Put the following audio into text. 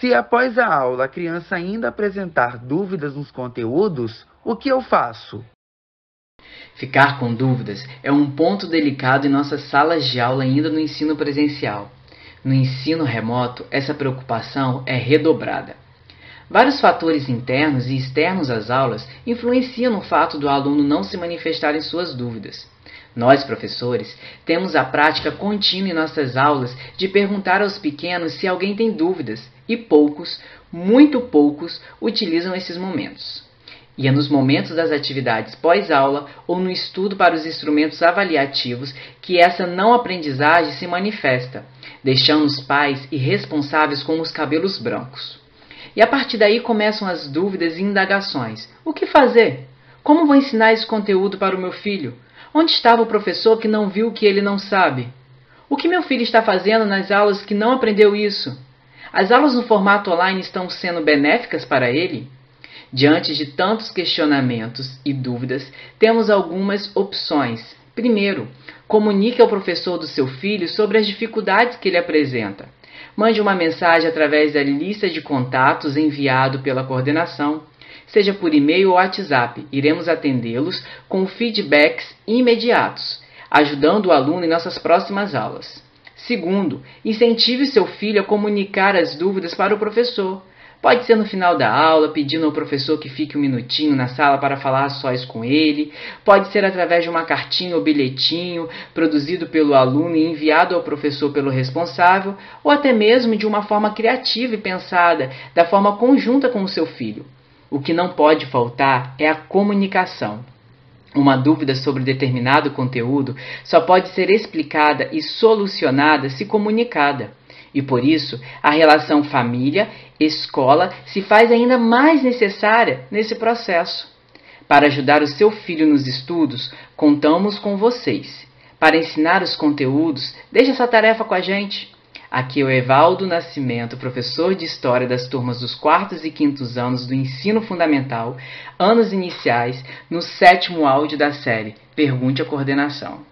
Se após a aula a criança ainda apresentar dúvidas nos conteúdos, o que eu faço? Ficar com dúvidas é um ponto delicado em nossas salas de aula ainda no ensino presencial. No ensino remoto, essa preocupação é redobrada. Vários fatores internos e externos às aulas influenciam no fato do aluno não se manifestar em suas dúvidas. Nós, professores, temos a prática contínua em nossas aulas de perguntar aos pequenos se alguém tem dúvidas, e poucos, muito poucos, utilizam esses momentos. E é nos momentos das atividades pós-aula ou no estudo para os instrumentos avaliativos que essa não aprendizagem se manifesta, deixando os pais irresponsáveis com os cabelos brancos. E a partir daí começam as dúvidas e indagações. O que fazer? Como vou ensinar esse conteúdo para o meu filho? Onde estava o professor que não viu o que ele não sabe? O que meu filho está fazendo nas aulas que não aprendeu isso? As aulas no formato online estão sendo benéficas para ele? Diante de tantos questionamentos e dúvidas, temos algumas opções. Primeiro, comunique ao professor do seu filho sobre as dificuldades que ele apresenta. Mande uma mensagem através da lista de contatos enviado pela coordenação seja por e-mail ou WhatsApp. Iremos atendê-los com feedbacks imediatos, ajudando o aluno em nossas próximas aulas. Segundo, incentive seu filho a comunicar as dúvidas para o professor. Pode ser no final da aula, pedindo ao professor que fique um minutinho na sala para falar sós com ele. Pode ser através de uma cartinha ou bilhetinho produzido pelo aluno e enviado ao professor pelo responsável, ou até mesmo de uma forma criativa e pensada, da forma conjunta com o seu filho. O que não pode faltar é a comunicação. Uma dúvida sobre determinado conteúdo só pode ser explicada e solucionada se comunicada. E por isso, a relação família-escola se faz ainda mais necessária nesse processo. Para ajudar o seu filho nos estudos, contamos com vocês. Para ensinar os conteúdos, deixe essa tarefa com a gente. Aqui é o Evaldo Nascimento, professor de História das turmas dos quartos e quintos anos do Ensino Fundamental, anos iniciais, no sétimo áudio da série Pergunte à Coordenação.